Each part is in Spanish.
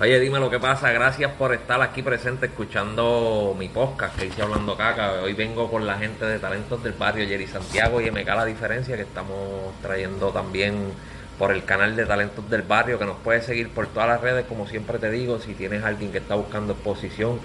Oye, dime lo que pasa. Gracias por estar aquí presente escuchando mi podcast que hice Hablando Caca. Hoy vengo con la gente de Talentos del Barrio, Jerry Santiago y MK La Diferencia, que estamos trayendo también por el canal de Talentos del Barrio, que nos puedes seguir por todas las redes, como siempre te digo. Si tienes alguien que está buscando exposición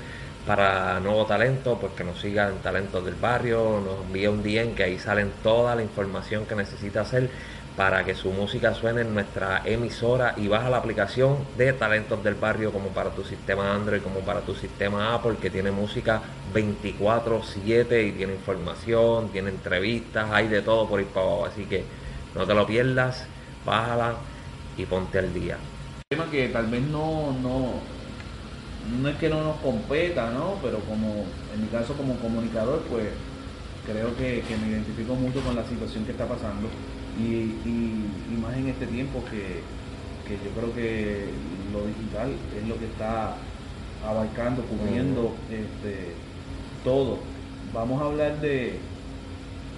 para nuevo talento, pues que nos siga en Talentos del Barrio, nos envíe un DM que ahí salen toda la información que necesita hacer para que su música suene en nuestra emisora y baja la aplicación de Talentos del Barrio como para tu sistema Android, como para tu sistema Apple, que tiene música 24/7 y tiene información, tiene entrevistas, hay de todo por ir para abajo. Así que no te lo pierdas, bájala y ponte al día. tema que tal vez no, no, no es que no nos competa, ¿no? Pero como en mi caso como comunicador, pues creo que me identifico mucho con la situación que está pasando y, y, más en este tiempo que, yo creo que lo digital es lo que está abarcando, cubriendo este, todo. Vamos a hablar de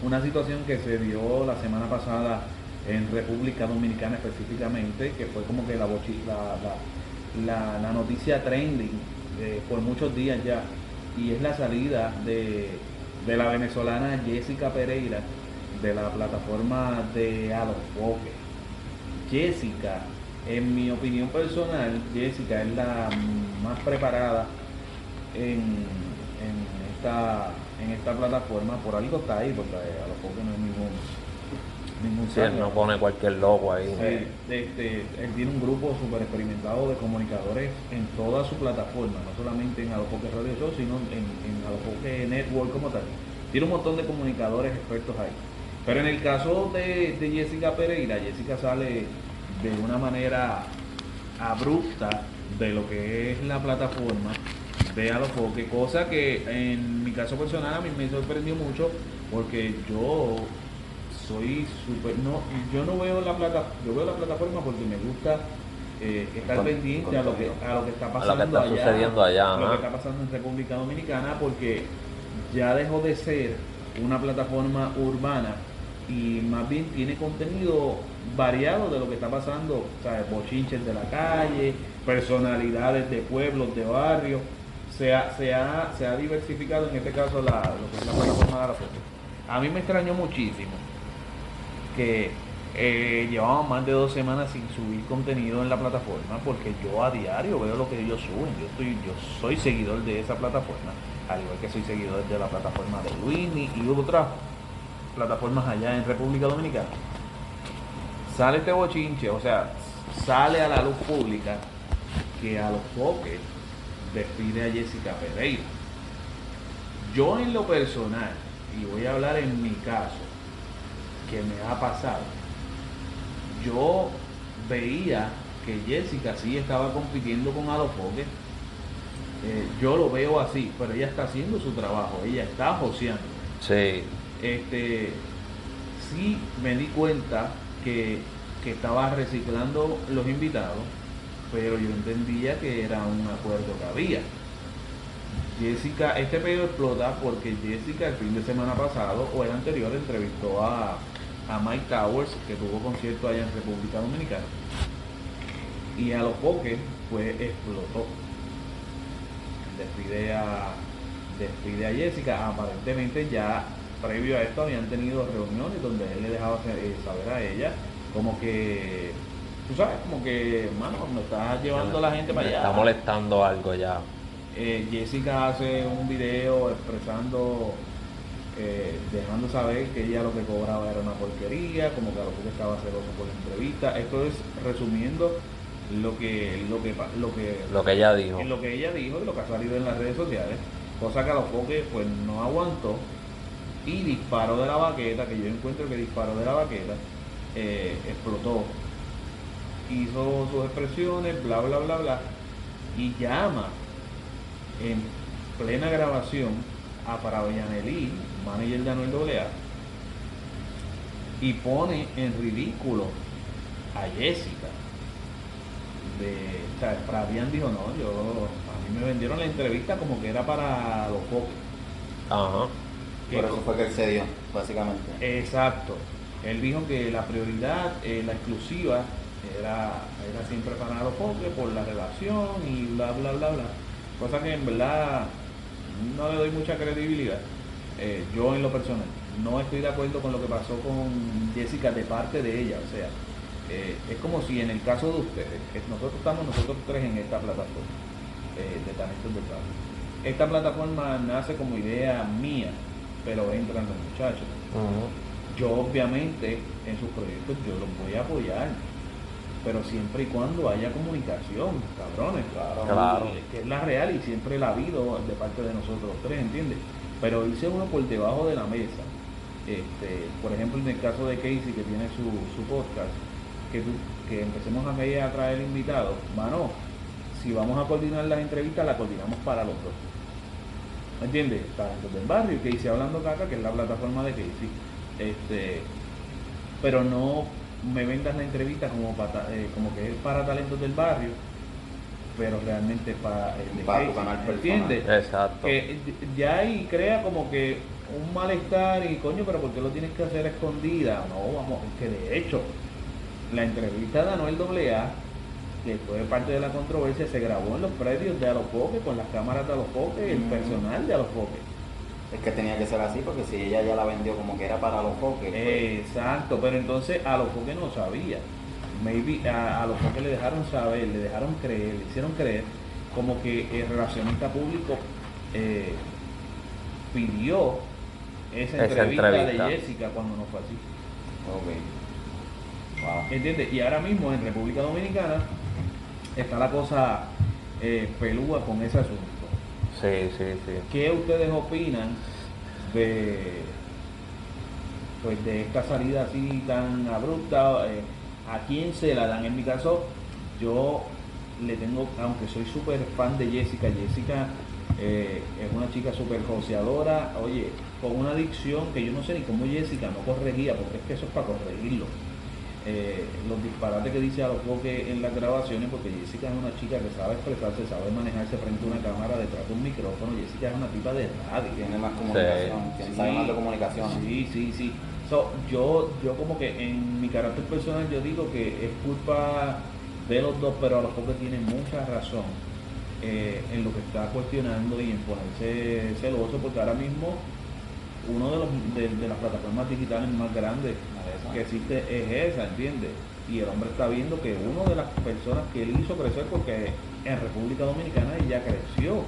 una situación que se dio la semana pasada en República Dominicana específicamente, que fue como que la, la, la, noticia trending eh, por muchos días ya, y es la salida de, de la venezolana Jessica Pereira de la plataforma de Alofoque. Jessica, en mi opinión personal, Jessica es la más preparada en, esta, en esta plataforma. Por algo está ahí, porque Alofoque no es ningún ningún sí, no pone cualquier logo ahí. este, él tiene un grupo súper experimentado de comunicadores en toda su plataforma, no solamente en Alofoque Radio Show, sino en, en Alofoque Network como tal. Tiene un montón de comunicadores expertos ahí. Pero en el caso de, Jessica Pereira, Jessica sale de una manera abrupta de lo que es la plataforma de Alofoque, cosa que en mi caso personal a mí me sorprendió mucho porque yo soy súper no yo no veo la plata yo veo la plataforma porque me gusta eh, estar pendiente a lo que a lo que está pasando está allá, sucediendo allá lo que está pasando en República Dominicana porque ya dejó de ser una plataforma urbana y más bien tiene contenido variado de lo que está pasando, sea, bochinches de la calle, personalidades de pueblos, de barrios, se ha, se ha, se ha diversificado en este caso la, lo que es la plataforma de la foto. A mí me extrañó muchísimo que eh, llevamos más de dos semanas sin subir contenido en la plataforma porque yo a diario veo lo que ellos suben, yo estoy, yo soy seguidor de esa plataforma, al igual que soy seguidor de la plataforma de Luini y otras plataformas allá en República Dominicana, sale este bochinche, o sea, sale a la luz pública que a los foques despide a Jessica Pereira. Yo en lo personal, y voy a hablar en mi caso, que me ha pasado, yo veía que Jessica sí estaba compitiendo con Alofoque. Eh, yo lo veo así, pero ella está haciendo su trabajo, ella está joseando. Sí este, sí me di cuenta que, estaba reciclando los invitados, pero yo entendía que era un acuerdo que había. Jessica, este pedido explota porque Jessica el fin de semana pasado o el anterior entrevistó a, Mike Towers, que tuvo concierto allá en República Dominicana. Y a los poques, pues explotó. Despide a, despide a Jessica. Aparentemente ya previo a esto habían tenido reuniones donde él le dejaba eh, saber a ella como que tú sabes como que mano me está llevando la gente para allá. está molestando algo ya. Eh, Jessica hace un video expresando eh, dejando saber que ella lo que cobraba era una porquería como que a lo que estaba celoso por la entrevista. Esto es resumiendo lo que lo que lo que lo que ella dijo. lo que ella dijo y lo que ha salido en las redes sociales cosa que a los foques pues no aguantó y disparo de la baqueta, que yo encuentro que disparo de la baqueta, eh, explotó. Hizo sus expresiones, bla, bla, bla, bla, y llama en plena grabación a Parabianelli, manager de Anuel AA, y pone en ridículo a Jessica. De, o sea, Fabián dijo, no, yo, a mí me vendieron la entrevista como que era para los pocos. Ajá. Por eso fue que él se dio, básicamente. Exacto. Él dijo que la prioridad, eh, la exclusiva, era, era siempre para los foques por la relación y bla, bla, bla, bla. Cosa que en verdad no le doy mucha credibilidad. Eh, yo en lo personal no estoy de acuerdo con lo que pasó con Jessica de parte de ella. O sea, eh, es como si en el caso de ustedes, que nosotros estamos nosotros tres en esta plataforma de talentos del barrio. Esta plataforma nace como idea mía, pero entran los muchachos. Yo obviamente en sus proyectos yo los voy a apoyar, pero siempre y cuando haya comunicación, cabrones, Claro. que es la real y siempre la ha habido de parte de nosotros tres, ¿entiendes? Pero irse uno por debajo de la mesa, este, por ejemplo en el caso de Casey que tiene su, su podcast, que, tú- que empecemos a medir a traer invitados, mano, si vamos a coordinar las entrevistas, las coordinamos para los dos. ¿Me entiendes? Talentos del barrio, Casey hablando caca, que es la plataforma de Casey. Este, pero no me vendas la entrevista como, para, eh, como que es para talentos del barrio, pero realmente es para el de Para tu Casey, canal personal. ¿entiendes? Exacto. que ya ahí crea como que un malestar y coño, pero ¿por qué lo tienes que hacer a escondida? No, vamos, es que de hecho, la entrevista de Anuel AA, que fue parte de la controversia, se grabó en los predios de Alofoque, con las cámaras de Alofoque, el Mm. personal de Alofoque. Es que tenía que ser así porque si ella ya la vendió como que era para los foques. pues, Exacto, pero entonces Alofoque no sabía. Maybe a Alofoque le dejaron saber, le dejaron creer, le hicieron creer como que el relacionista público eh, pidió esa, Esa entrevista, entrevista. de Jessica cuando no fue así. ok. Wow. ¿Entiendes? Y ahora mismo en República Dominicana está la cosa eh, pelúa con ese asunto. Sí, sí, sí. ¿Qué ustedes opinan de pues de esta salida así tan abrupta? Eh, ¿A quién se la dan? En mi caso, yo le tengo, aunque soy súper fan de Jessica, Jessica eh, es una chica súper joseadora, oye, con una adicción que yo no sé ni cómo Jessica no corregía, porque es que eso es para corregirlo. Eh, los disparates que dice a los foques en las grabaciones, porque Jessica es una chica que sabe expresarse, sabe manejarse frente a una cámara, detrás de un micrófono. Jessica es una tipa de radio. Tiene más comunicación, tiene- sabe más de comunicación. Sí, sí, sí. So, yo, yo como que en mi carácter personal yo digo que es culpa de los dos, pero a los pocos tiene mucha razón eh, en lo que está cuestionando y en ponerse celoso, porque ahora mismo uno de, los, de, de las plataformas digitales más grandes que existe es esa, ¿entiendes? Y el hombre está viendo que una de las personas que él hizo crecer, porque en República Dominicana ella creció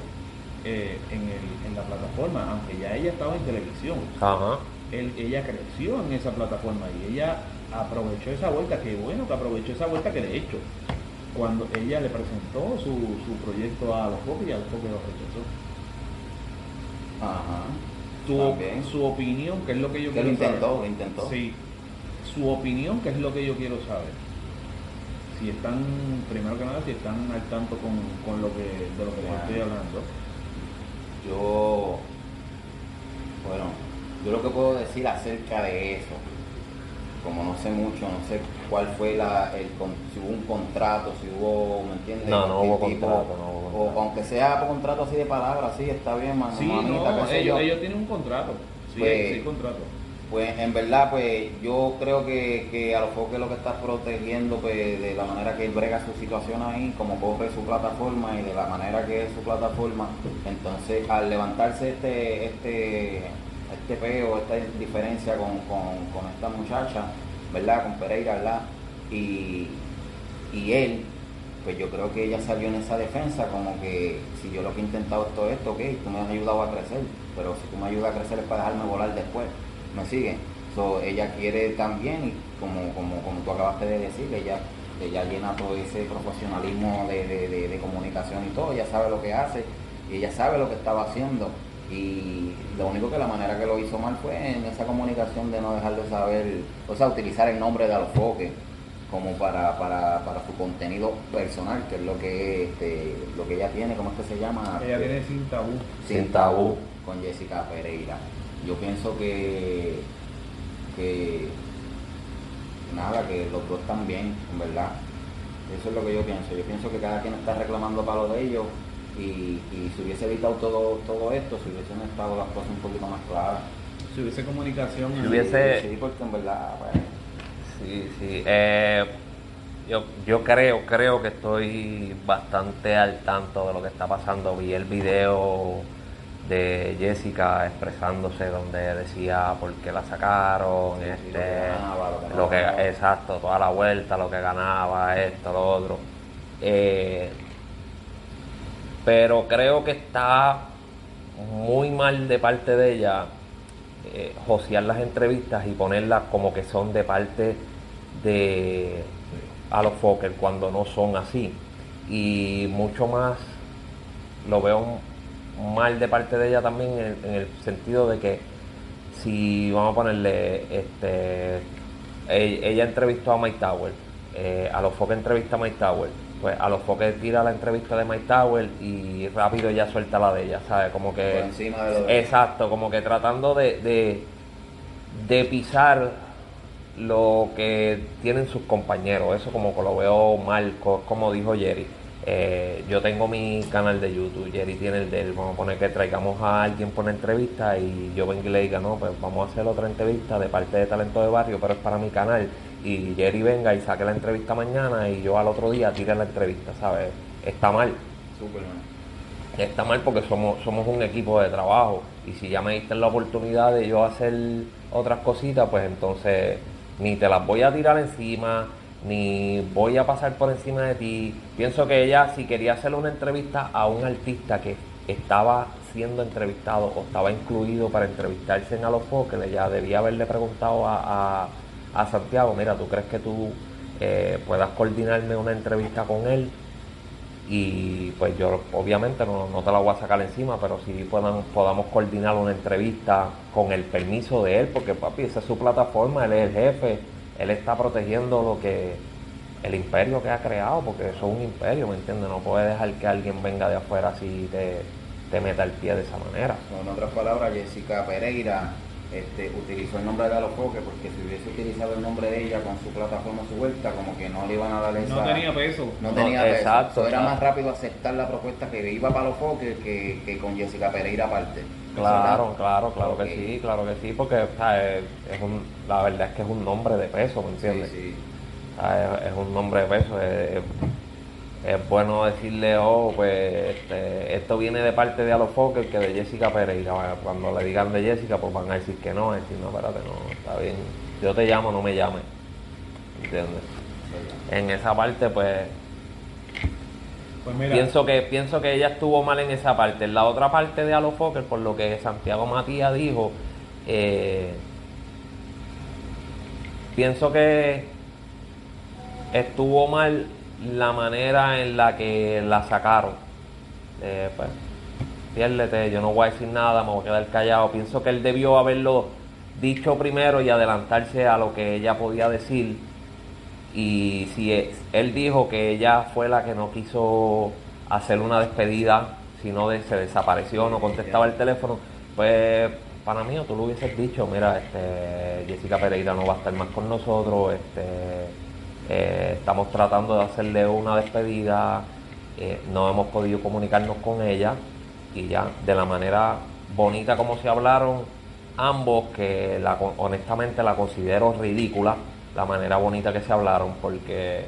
eh, en, el, en la plataforma, aunque ya ella estaba en televisión Ajá. él- ella creció en esa plataforma y ella aprovechó esa vuelta, qué bueno que aprovechó esa vuelta que de hecho, cuando ella le presentó su, su proyecto a los y a los Foques lo rechazó. Ajá. Tu, su opinión, que es lo que yo Que lo quiero intentó, saber. lo intentó. Sí, su opinión, que es lo que yo quiero saber. Si están, primero que nada, si están al tanto con, con lo que, de lo que les estoy hablando. Yo, bueno, yo lo que puedo decir acerca de eso, como no sé mucho, no sé cuál fue la, el, con- si hubo un contrato, si hubo, ¿me entiendes? No, no hubo contrato, no hubo O aunque sea contrato así de palabras, sí, está bien, man, Sí, mamita, no, ellos, ellos tienen un contrato. Sí, Pues- sí, contrato. Pues en verdad, pues yo creo que, que a los foques lo que está protegiendo pues, de la manera que él brega su situación ahí, como corre su plataforma y de la manera que es su plataforma. Entonces, al levantarse este este este peo, esta diferencia con, con, con esta muchacha, ¿verdad? Con Pereira, ¿verdad? Y, y él, pues yo creo que ella salió en esa defensa como que si yo lo que he intentado es todo esto, ok, tú me has ayudado a crecer, pero si tú me ayudas a crecer es para dejarme volar después, ¿me siguen? So, ella quiere también, y como, como, como tú acabaste de decir, ella, ella llena todo ese profesionalismo de, de- de- de comunicación y todo, ella sabe lo que hace, y ella sabe lo que estaba haciendo, y lo único que la manera que lo hizo mal fue en esa comunicación de no dejar de saber, o sea, utilizar el nombre de Alofoque como para, para, para su contenido personal, que es lo que este, lo que ella tiene, ¿cómo es que se llama? Ella tiene sin tabú. sin tabú con Jessica Pereira. Yo pienso que, que nada, que los dos están bien, en verdad. Eso es lo que yo pienso. Yo pienso que cada quien está reclamando para lo de ellos y, y si hubiese evitado todo, todo esto, si hubiesen estado las cosas un poquito más claras. Si hubiese comunicación. Si hubiese- Sí, porque en verdad, pues, Sí, sí. Eh, yo, yo creo, creo que estoy bastante al tanto de lo que está pasando. Vi el video de Jessica expresándose donde decía por qué la sacaron, este, lo que, exacto, toda la vuelta, lo que ganaba, esto, lo otro. Eh, pero creo que está muy mal de parte de ella eh, josear las entrevistas y ponerlas como que son de parte de a los Fokker cuando no son así. Y mucho más lo veo mal de parte de ella también en, el sentido de que si vamos a ponerle este ella, entrevistó a Mike Tower eh, a los Fokker entrevista a Mike Tower pues a los Fokker tira la entrevista de Mike Tower y rápido ya suelta la de ella ¿sabes? como que encima de exacto como que tratando de, de, de pisar lo que tienen sus compañeros eso como que lo veo mal como dijo Jerry eh, yo tengo mi canal de YouTube, Jerry tiene el de él. Vamos a poner que traigamos a alguien por una entrevista y yo vengo y le diga, no, pues vamos a hacer otra entrevista de parte de Talento de Barrio, pero es para mi canal. Y Jerry venga y saque la entrevista mañana y yo al otro día tire la entrevista, ¿sabes? Está mal. Está mal porque somos, somos un equipo de trabajo y si ya me diste la oportunidad de yo hacer otras cositas, pues entonces ni te las voy a tirar encima, ni voy a pasar por encima de ti. Pienso que ella, si quería hacerle una entrevista a un artista que estaba siendo entrevistado o estaba incluido para entrevistarse en A los ella debía haberle preguntado a, a, Santiago, mira, ¿tú crees que tú eh, puedas coordinarme una entrevista con él? Y pues yo obviamente no, no, te la voy a sacar encima, pero si podamos, podamos coordinar una entrevista con el permiso de él, porque papi, esa es su plataforma, él es el jefe él está protegiendo lo que el imperio que ha creado, porque eso es un imperio, ¿me entiendes? No puede dejar que alguien venga de afuera así y te, meta el pie de esa manera. En otras palabras, Jessica Pereira este, utilizó el nombre de Alofoque porque si hubiese utilizado el nombre de ella con su plataforma, su vuelta, como que no le iban a dar esa... No tenía peso. No, tenía peso. Exacto. era más rápido aceptar la propuesta que iba para Alofoque que, que con Jessica Pereira aparte. Claro, claro, claro que sí, claro que sí, porque es un, la verdad es que es un nombre de peso, ¿me entiendes? Sí, sí. Es, un nombre de peso, es, bueno decirle, oh, pues este, esto viene de parte de Alofoque que de Jessica Pereira. Cuando le digan de Jessica, pues van a decir que no, decir, no, espérate, no, está bien, yo te llamo, no me llames, ¿entiendes? En esa parte, pues pues pienso que pienso que ella estuvo mal en esa parte. En la otra parte de Halo Fokker, por lo que Santiago Matías dijo, eh, pienso que estuvo mal la manera en la que la sacaron. Eh, pues, piérdete, yo no voy a decir nada, me voy a quedar callado. Pienso que él debió haberlo dicho primero y adelantarse a lo que ella podía decir y si él dijo que ella fue la que no quiso hacer una despedida, sino de, se desapareció, no contestaba el teléfono, pues para mí tú lo hubieses dicho, mira, este, Jessica Pereira no va a estar más con nosotros, este, eh, estamos tratando de hacerle una despedida, eh, no hemos podido comunicarnos con ella y ya de la manera bonita como se hablaron ambos, que la, honestamente la considero ridícula, la manera bonita que se hablaron, porque...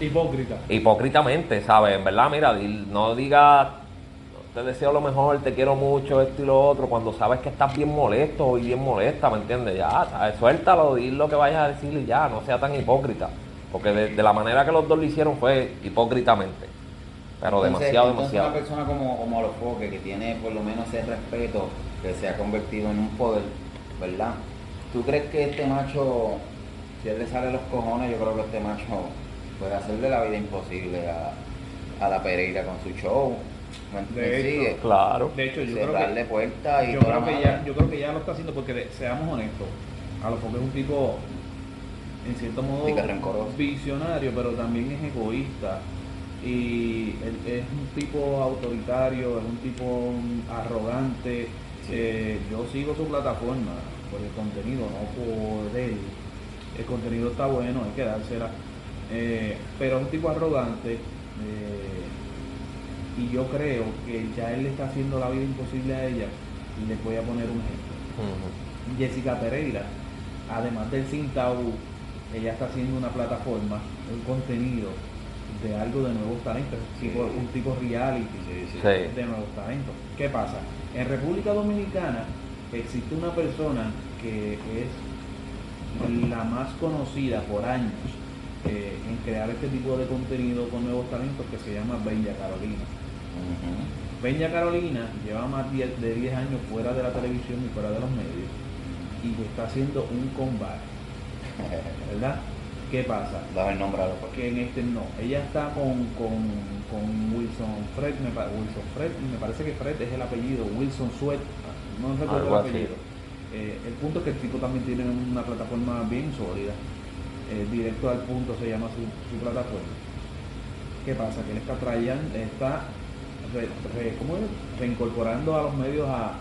Hipócrita. Hipócritamente, ¿sabes? En verdad, mira, no digas, te deseo lo mejor, te quiero mucho, esto y lo otro, cuando sabes que estás bien molesto y bien molesta, ¿me entiendes? Ya, ¿sabes? suéltalo, di lo que vayas a decir y ya, no sea tan hipócrita. Porque de, la manera que los dos lo hicieron fue hipócritamente. Pero demasiado, demasiado. Una persona como, como Alofoque, que tiene por lo menos ese respeto, que se ha convertido en un poder, ¿verdad? ¿Tú crees que este macho, si él le sale los cojones, yo creo que este macho puede hacerle la vida imposible a, la Pereira con su show? De hecho, claro. De hecho, yo creo que, puerta y yo creo que ya, yo creo que ya lo está haciendo porque seamos honestos, a lo mejor es un tipo en cierto modo visionario, pero también es egoísta y es un tipo autoritario, es un tipo arrogante. Eh, yo sigo su plataforma, por el contenido, no por él. El contenido está bueno, hay que dársela. Eh, pero es un tipo arrogante eh, y yo creo que ya él le está haciendo la vida imposible a ella y les voy a poner un ejemplo. Jessica Pereira, además del Cintau ella está haciendo una plataforma, un contenido de algo de nuevos talentos, tipo, un tipo reality de nuevos talentos. ¿Qué pasa? En República Dominicana existe una persona que es la más conocida por años eh, en crear este tipo de contenido con nuevos talentos que se llama Bella Carolina. Bella Carolina lleva más de 10 años fuera de la televisión y fuera de los medios y está haciendo un combate. ¿Verdad? ¿Qué pasa? Dame el nombre porque en este no. Ella está con, Wilson Fred, me, Wilson Fred, y me parece que Fred es el apellido, Wilson Sweat, no recuerdo el apellido. Eh, el punto es que el tipo también tiene una plataforma bien sólida. Eh, directo al punto se llama su, plataforma. ¿Qué pasa? Que él está trayendo, está reincorporando a los medios a,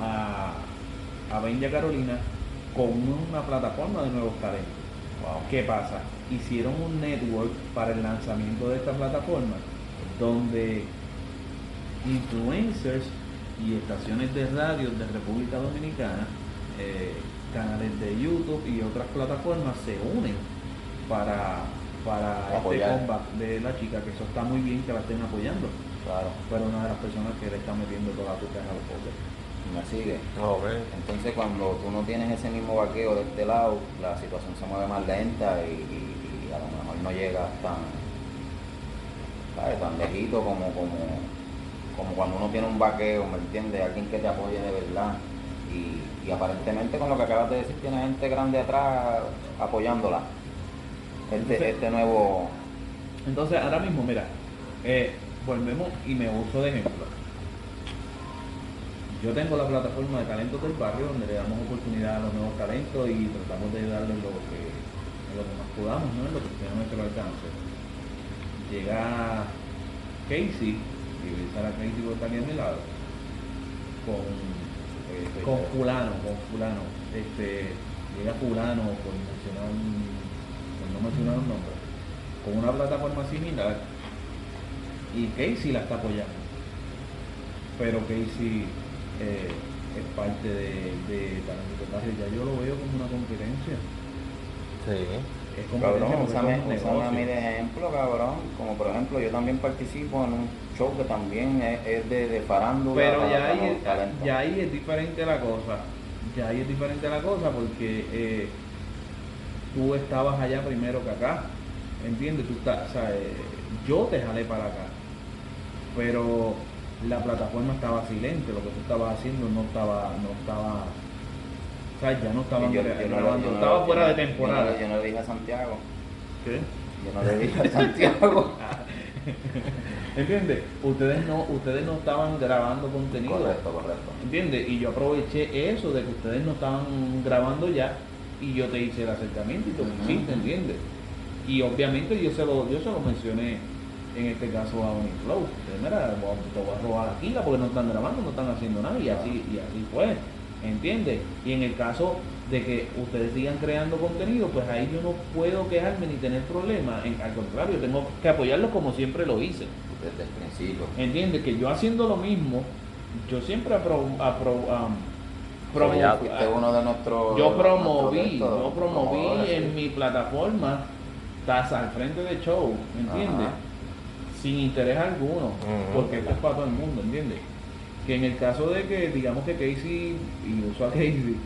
a, a Benja Carolina con una plataforma de nuevos talentos. ¿Qué pasa? Hicieron un network para el lanzamiento de esta plataforma donde influencers y estaciones de radio de República Dominicana, eh, canales de YouTube y otras plataformas se unen para, para este combate de la chica, que eso está muy bien que la estén apoyando. Claro. Pero una de las personas que le está metiendo toda la tuca a los me sigue. Entonces cuando tú no tienes ese mismo vaqueo de este lado, la situación se mueve más lenta y, a lo mejor no llega tan, tan lejito como, como, como cuando uno tiene un vaqueo, ¿me entiendes? Alguien que te apoye de verdad. Y, aparentemente con lo que acabas de decir, tiene gente grande atrás apoyándola. Este, este nuevo... Entonces ahora mismo, mira, eh, volvemos y me uso de ejemplo yo tengo la plataforma de talentos del barrio donde le damos oportunidad a los nuevos talentos y tratamos de ayudarles en lo que, lo que más podamos, ¿no? en lo que esté a nuestro alcance. Llega Casey, y a Casey por estar a mi lado, con, eh, con fulano, con fulano. Este, llega fulano, por mencionar por no mencionar un nombre, con una plataforma similar y Casey la está apoyando. Pero Casey eh, es parte de, de Ya yo lo veo como una competencia. Sí. Es cabrón, usame, a mí de ejemplo, cabrón. Como por ejemplo, yo también participo en un show que también es, de, de farándula. Pero ya ahí, ya ahí es diferente la cosa. Ya ahí es diferente la cosa porque eh, tú estabas allá primero que acá. ¿Entiendes? Tú estás, o sea, eh, yo te jalé para acá. Pero la plataforma estaba silente, lo que tú estabas haciendo no estaba, no estaba, o sea, ya no estaban grabando, estaba fuera de temporada. Yo no, le dije a Santiago. ¿Qué? Yo no le dije a Santiago. ¿Entiendes? Ustedes no, ustedes no estaban grabando contenido. Correcto, correcto. ¿Entiendes? Y yo aproveché eso de que ustedes no estaban grabando ya y yo te hice el acercamiento y tú me hiciste, ¿entiendes? Y obviamente yo se lo, yo se lo mencioné en este caso a Uniflow. Mira, te voy a robar aquí porque no están grabando, no están haciendo nada y así, y así fue. ¿Entiendes? Y en el caso de que ustedes sigan creando contenido, pues ahí yo no puedo quejarme ni tener problemas. al contrario, tengo que apoyarlos como siempre lo hice. Desde el principio. ¿Entiendes? Que yo haciendo lo mismo, yo siempre apro, apro um, uno de nuestros yo promoví, yo promoví en mi plataforma, estás al frente de show, ¿entiendes? Sin interés alguno, porque esto es para todo el mundo, ¿entiendes? Que en el caso de que, digamos que Casey, y uso a Casey,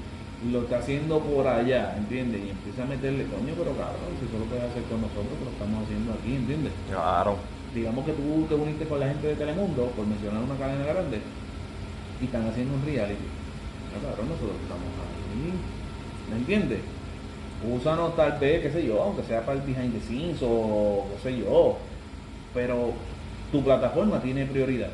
lo está haciendo por allá, ¿entiendes? Y empieza a meterle, coño, pero cabrón, si eso lo puedes hacer con nosotros, pero lo estamos haciendo aquí, ¿entiendes? Claro. Digamos que tú te uniste con la gente de Telemundo, por mencionar una cadena grande, y están haciendo un reality. No, cabrón, nosotros estamos aquí, ¿me entiendes? Úsanos tal vez, qué sé yo, aunque sea para el behind the scenes o qué sé yo, pero tu plataforma tiene prioridad.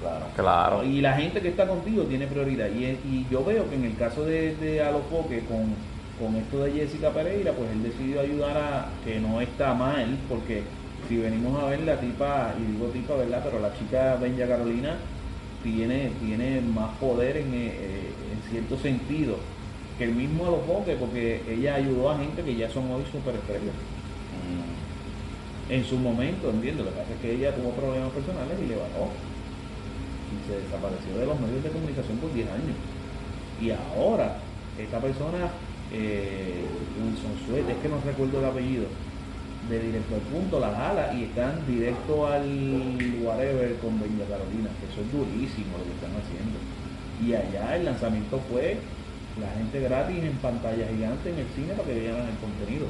Claro. claro. Y la gente que está contigo tiene prioridad. Y, y yo veo que en el caso de, de Alofoque, con, con esto de Jessica Pereira, pues él decidió ayudar a que no está mal, porque si venimos a ver la tipa, y digo tipa, ¿verdad? Pero la chica Benja Carolina tiene, tiene más poder en, eh, en cierto sentido que el mismo Alofoque, porque ella ayudó a gente que ya son hoy superestrellas en su momento, entiendo, lo que pasa es que ella tuvo problemas personales y le bajó. Y se desapareció de los medios de comunicación por 10 años. Y ahora, esta persona eh, Wilson Suet, es que no recuerdo el apellido, de directo al punto, la jala y están directo al whatever con Bella Carolina, que eso es durísimo lo que están haciendo. Y allá el lanzamiento fue la gente gratis en pantalla gigante en el cine para que vean el contenido.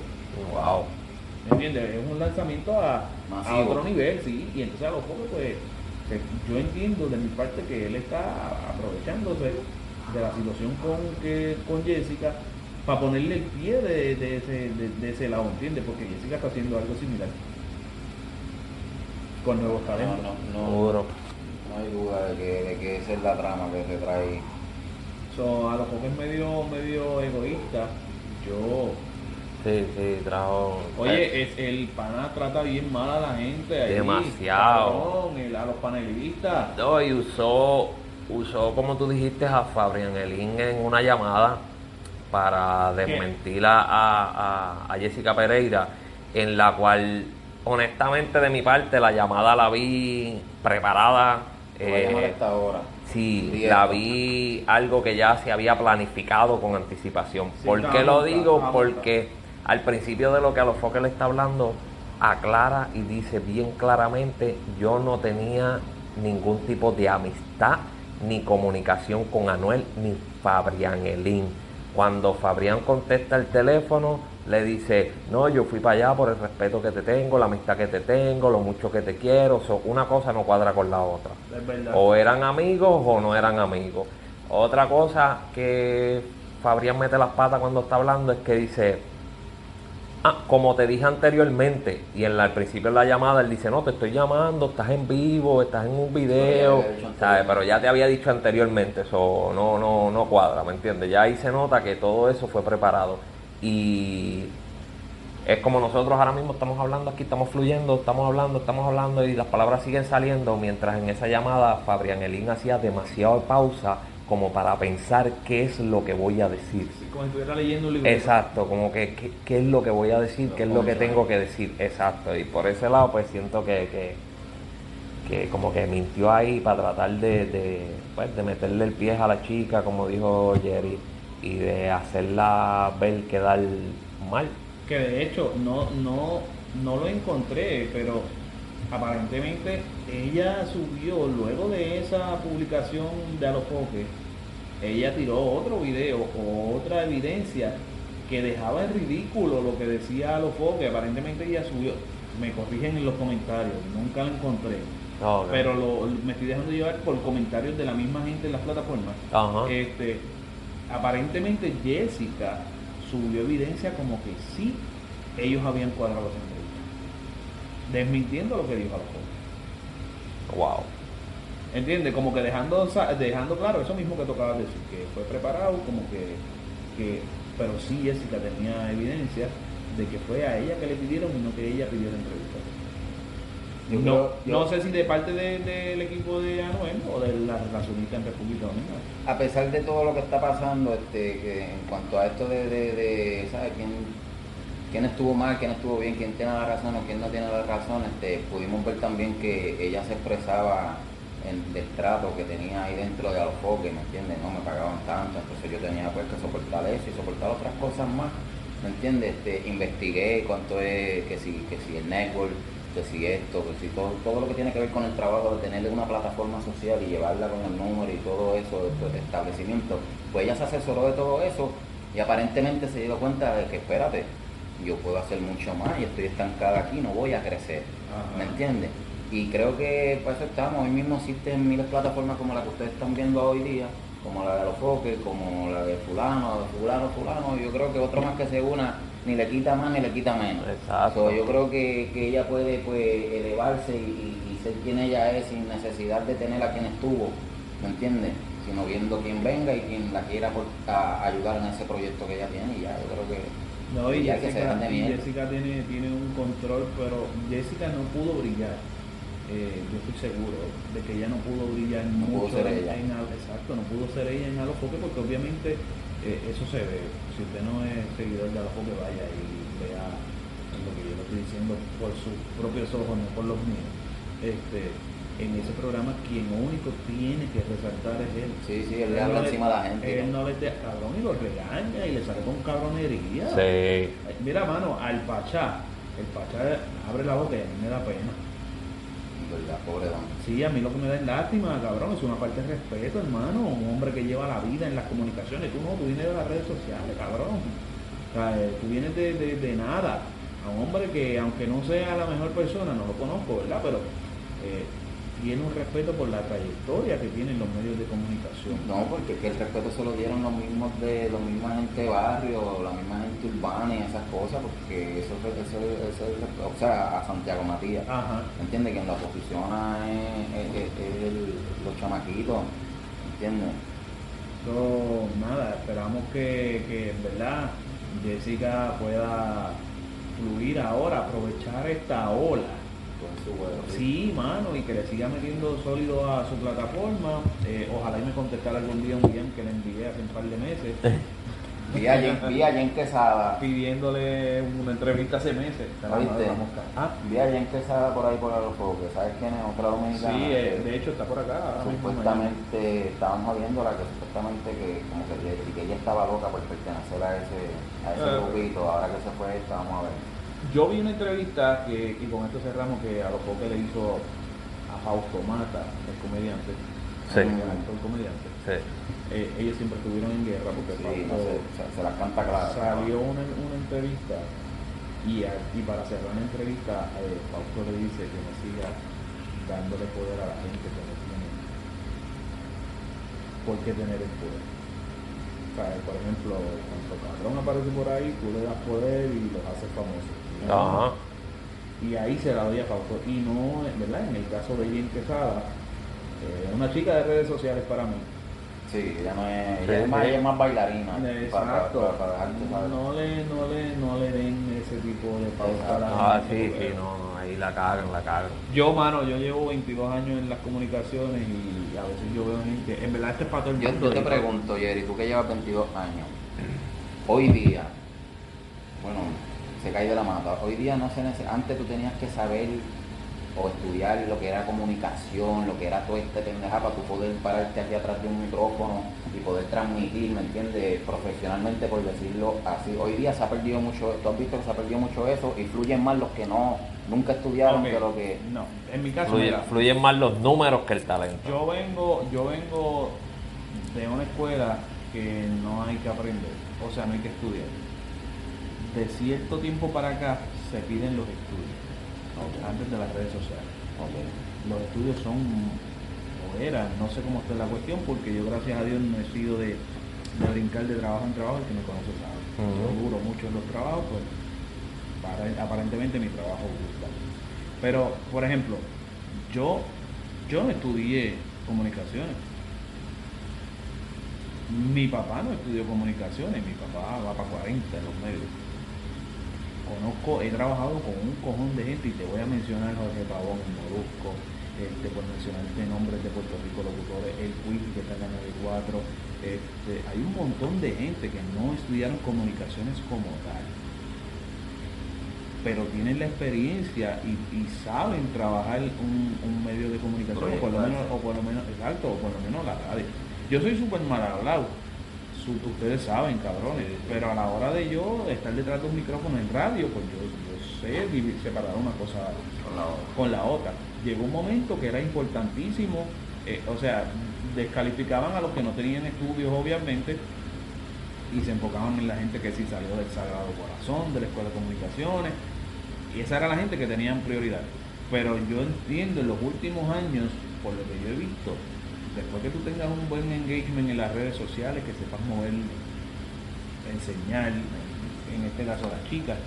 Wow. ¿Me entiendes? Es un lanzamiento a, a otro nivel, sí, y entonces a lo poco pues yo entiendo de mi parte que él está aprovechándose de la situación con, que, con Jessica para ponerle el pie de, de, ese, de, ese lado, ¿entiendes? Porque Jessica está haciendo algo similar con nuevos talentos. No, no, no, no hay duda de que, de que esa es la trama que se trae. So, a lo mejor es medio, medio egoísta. Yo Sí, sí, trajo. Oye, es, el pana trata bien mal a la gente. Ahí, Demasiado. a los panelistas. No, y usó, usó, como tú dijiste, a Fabián Elín en una llamada para desmentir a, a, Jessica Pereira, en la cual, honestamente, de mi parte, la llamada la vi preparada. Eh, Sí, la vi algo que ya se había planificado con anticipación. ¿Por qué lo digo? Porque al principio de lo que a los foques le está hablando, aclara y dice bien claramente, yo no tenía ningún tipo de amistad ni comunicación con Anuel ni Fabrián Elín. Cuando Fabrián contesta el teléfono, le dice, no, yo fui para allá por el respeto que te tengo, la amistad que te tengo, lo mucho que te quiero. una cosa no cuadra con la otra. O eran amigos o no eran amigos. Otra cosa que Fabrián mete las patas cuando está hablando es que dice, Ah, como te dije anteriormente, y en al principio de la llamada él dice, no, te estoy llamando, estás en vivo, estás en un video, ¿sabes? Pero ya te había dicho anteriormente, eso no, no, no cuadra, ¿me entiendes? Ya ahí se nota que todo eso fue preparado. Y es como nosotros ahora mismo estamos hablando aquí, estamos fluyendo, estamos hablando, estamos hablando y las palabras siguen saliendo, mientras en esa llamada Fabrián Elín hacía demasiada pausa como para pensar qué es lo que voy a decir. como si estuviera leyendo un libro. Exacto, como que qué, es lo que voy a decir, qué es lo que tengo que decir. Exacto, y por ese lado pues siento que, que, como que mintió ahí para tratar de, de, pues, de meterle el pie a la chica, como dijo Jerry, y de hacerla ver quedar mal. Que de hecho no, no, no lo encontré, pero aparentemente ella subió luego de esa publicación de Alofoque ella tiró otro video o otra evidencia que dejaba en ridículo lo que decía Alofoque. Aparentemente ella subió me corrigen en los comentarios nunca lo encontré pero lo, me estoy dejando llevar por comentarios de la misma gente en las plataformas. Este aparentemente Jessica subió evidencia como que sí ellos habían cuadrado desmintiendo lo que dijo Alfonso. Wow. ¿Entiendes? Como que dejando, dejando claro eso mismo que tocaba decir, que fue preparado, como que, que, pero sí Jessica tenía evidencia de que fue a ella que le pidieron y no que ella pidió la entrevista. No, no, sé si de parte del equipo de Anuel o de la relacionista en República Dominicana. A pesar de todo lo que está pasando, este, que en cuanto a esto de, de, de ¿sabes? ¿Quién, quién estuvo mal, quién estuvo bien, quién tiene la razón o quién no tiene la razón, este, pudimos ver también que ella se expresaba en, del trato que tenía ahí dentro de Alofoque, ¿me entiendes? No me pagaban tanto, entonces yo tenía pues que soportar eso y soportar otras cosas más, ¿me entiendes? Este, investigué cuánto es, que si, que si el network, que si esto, que si todo, todo lo que tiene que ver con el trabajo de tenerle una plataforma social y llevarla con el número y todo eso de, establecimiento, pues ella se asesoró de todo eso y aparentemente se dio cuenta de que espérate, yo puedo hacer mucho más y estoy estancada aquí, no voy a crecer. ¿Me entiendes? Y creo que para eso estamos. Hoy mismo existen miles de plataformas como la que ustedes están viendo hoy día, como la de los foques, como la de fulano, de fulano, fulano. Yo creo que otro más que se una ni le quita más ni le quita menos. Exacto. yo creo que, ella puede pues elevarse y, ser quien ella es sin necesidad de tener a quien estuvo, ¿me entiendes? Sino viendo quién venga y quien la quiera ayudar en ese proyecto que ella tiene y ya, yo creo que no, y Jessica, Jessica tiene, tiene un control, pero Jessica no pudo brillar. Eh, yo estoy seguro de que ella no pudo brillar mucho en, ella. exacto, no pudo ser ella en Alofoque porque obviamente eh, eso se ve. Si usted no es seguidor de Alofoque, vaya y vea lo que yo le estoy diciendo por sus propios ojos, no por los míos. este, en ese programa quien único tiene que resaltar es él. Sí, sí, él le habla no encima a la gente. Él no le da cabrón y lo regaña y le sale con cabronería. Sí. Mira, mano, al Pachá, el Pachá abre la boca y a mí me da pena. ¿Verdad? Pobre don. Sí, a mí lo que me da es lástima, cabrón, es una parte de respeto, hermano. Un hombre que lleva la vida en las comunicaciones. Tú no, tú vienes de las redes sociales, cabrón. O sea, eh, tú vienes de, de- de nada. A un hombre que, aunque no sea la mejor persona, no lo conozco, ¿verdad? Pero eh, tiene un respeto por la trayectoria que tienen los medios de comunicación. No, porque es que el respeto se lo dieron los mismos de los misma gente de barrio, la misma gente urbana y esas cosas, porque eso eso- o sea, a Santiago Matías. Ajá. ¿Entiendes? Quien lo posiciona es, es- es- es el- los chamaquitos, ¿entiendes? So, nada, esperamos que, que en verdad Jessica pueda fluir ahora, aprovechar esta ola. Sí, mano, y que le siga metiendo sólido a su plataforma. Eh, ojalá y me contestara algún día un guion que le envié hace un par de meses, Vi a Jen, vi a Jen Quesada, pidiéndole una entrevista hace meses. Te la- ¿Oíste? la mosca. Ah, vi a Jen Quesada por ahí por los foques, ¿sabes quién es? Otra dominicana. sí, eh, que de hecho está por acá. supuestamente estábamos viendo la que supuestamente que como que, ella- que ella estaba loca por pertenecer a ese, a ese Eh. grupito, ahora que se fue, estábamos a ver. Yo vi una entrevista que, y con esto cerramos, que a los pocos le hizo a Fausto Mata, el comediante, Sí. el actor comediante. Sí. Eh, ellos siempre estuvieron en guerra porque Sí, no Fausto sé, se, se las canta clara. salió una, una entrevista y, a- y para cerrar la entrevista eh, Fausto le dice que no siga dándole poder a la gente que no tiene por qué tener el poder. Por ejemplo, cuando Cabrón aparece por ahí, tú le das poder y los haces famosos. Ajá. Y ahí se la doy a Fausto. Y no, ¿verdad? En el caso de Jen Quesada, eh, una chica de redes sociales para mí. Sí, ella no es, Sí, ella es, más, sí. ella es más bailarina. para- Exacto. Para, para, dejarte saber. no, le, no, le, no le den ese tipo de pauta a la Ah, sí, sí, no, ahí la cagan, la cagan. Yo, mano, yo llevo 22 años en las comunicaciones y a veces yo veo gente, en verdad este es para todo el Yo, mundo. yo te pregunto, Jerry, tú que llevas 22 años, hoy día, bueno, se cae de la mata, hoy día no se necesita, antes tú tenías que saber o estudiar lo que era comunicación, lo que era todo este pendeja para tú poder pararte aquí atrás de un micrófono y poder transmitir, ¿me entiendes? Profesionalmente, por decirlo así. Hoy día se ha perdido mucho, tú has visto que se ha perdido mucho eso y fluyen más los que no, nunca estudiaron ok, que lo que... No, en mi caso, Fluye- mira, fluyen más los números que el talento. yo vengo, yo vengo de una escuela que no hay que aprender, o sea, no hay que estudiar. De cierto tiempo para acá se piden los estudios, antes de las redes sociales. los estudios son o eran, no sé cómo está la cuestión, porque yo gracias a Dios no he sido de, de brincar de trabajo en trabajo, el que me conoce sabe. Yo duro mucho en los trabajos, pues para- aparentemente mi trabajo gusta. Pero, por ejemplo, yo, yo no estudié comunicaciones. Mi papá no estudió comunicaciones, mi papá va para 40 en los medios conozco, he trabajado con un cojón de gente y te voy a mencionar Jorge Pavón, Molusco, este, por mencionarte nombres de Puerto Rico, locutores, el Quickie que está en la 94, este, hay un montón de gente que no estudiaron comunicaciones como tal, pero tienen la experiencia y, y saben trabajar un, un medio de comunicación, o por lo menos, o por lo menos, exacto, o por lo menos la radio. Yo soy súper mal hablado, ustedes saben, cabrones, pero a la hora de yo estar detrás de un micrófono en radio, pues yo, yo sé vivir- separar una cosa Con la otra. con la otra. Llegó un momento que era importantísimo, eh, o sea, descalificaban a los que no tenían estudios, obviamente, y se enfocaban en la gente que sí salió del Sagrado Corazón, de la Escuela de Comunicaciones, y esa era la gente que tenían prioridad. Pero yo entiendo en los últimos años, por lo que yo he visto, después que tú tengas un buen engagement en las redes sociales, que sepas mover, enseñar, en este caso a las chicas,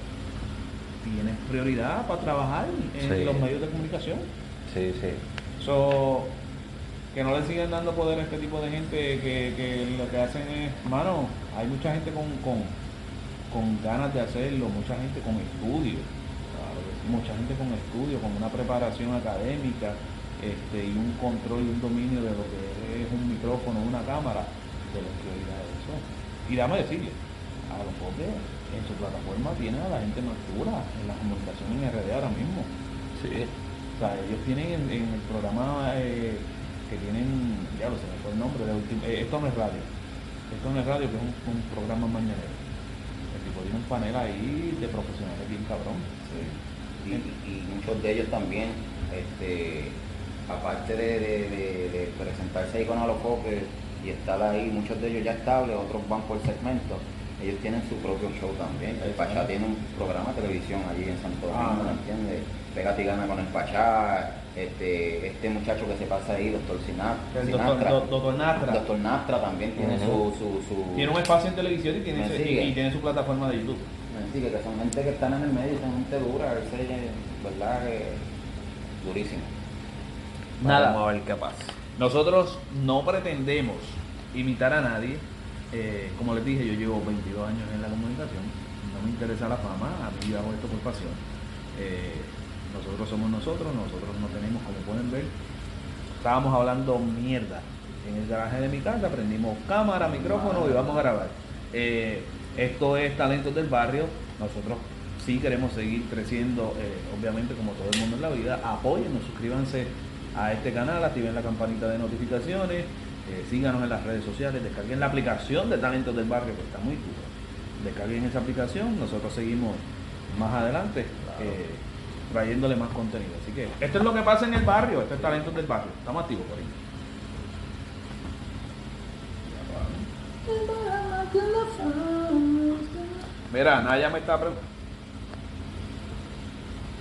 tienes prioridad para trabajar en Sí. los medios de comunicación. Sí, sí. So, que no le sigan dando poder a este tipo de gente que, que lo que hacen es, mano, hay mucha gente con, con, con ganas de hacerlo, mucha gente con estudio, mucha gente con estudio, con una preparación académica este, y un control y un dominio de lo que es un micrófono, una cámara, de la prioridad de eso. Y dame decirle, a los pobres en su plataforma tienen a la gente más dura en la comunicación en RD ahora mismo. Sí. O sea, ellos tienen en, en el programa eh, que tienen, ya lo sé, me fue el nombre, de ultim- eh, esto no es radio. Esto no es radio, que es un, un programa mañanero. El tipo tiene un panel ahí de profesionales bien cabrón. Y, y muchos de ellos también, este, aparte de, de- de- de presentarse ahí con Alofoque y estar ahí, muchos de ellos ya estables, otros van por segmentos, ellos tienen su propio show también. El Pachá tiene un programa de televisión allí en Santo Domingo, Ah. ¿me entiendes? Pégate y gana con el Pachá, este, este muchacho que se pasa ahí, doctor Sinatra. El doctor, do- doctor Nastra Doctor Nastra también tiene su, su, su- tiene un espacio en televisión y tiene, Me ese- sigue. y, y tiene su plataforma de YouTube. Así que, que son gente que están en el medio, son gente dura, ese, ¿verdad? Que, durísimo. Nada. Vamos a ver qué pasa. Nosotros no pretendemos imitar a nadie. Eh, como les dije, yo llevo 22 años en la comunicación. No me interesa la fama, a mí yo hago esto por pasión. Eh, nosotros somos nosotros, nosotros no tenemos, como pueden ver, estábamos hablando mierda en el garaje de mi casa, prendimos cámara, micrófono y vamos a grabar. Eh, esto es Talentos del Barrio. Nosotros sí queremos seguir creciendo, eh, obviamente como todo el mundo en la vida. Apóyennos, suscríbanse a este canal, activen la campanita de notificaciones, eh, síganos en las redes sociales, descarguen la aplicación de Talentos del Barrio que está muy duro. Descarguen esa aplicación, nosotros seguimos más adelante eh, trayéndole más contenido. Así que esto es lo que pasa en el barrio, esto es Talentos del Barrio. Estamos activos por ahí. Mira, Naya me está preguntando.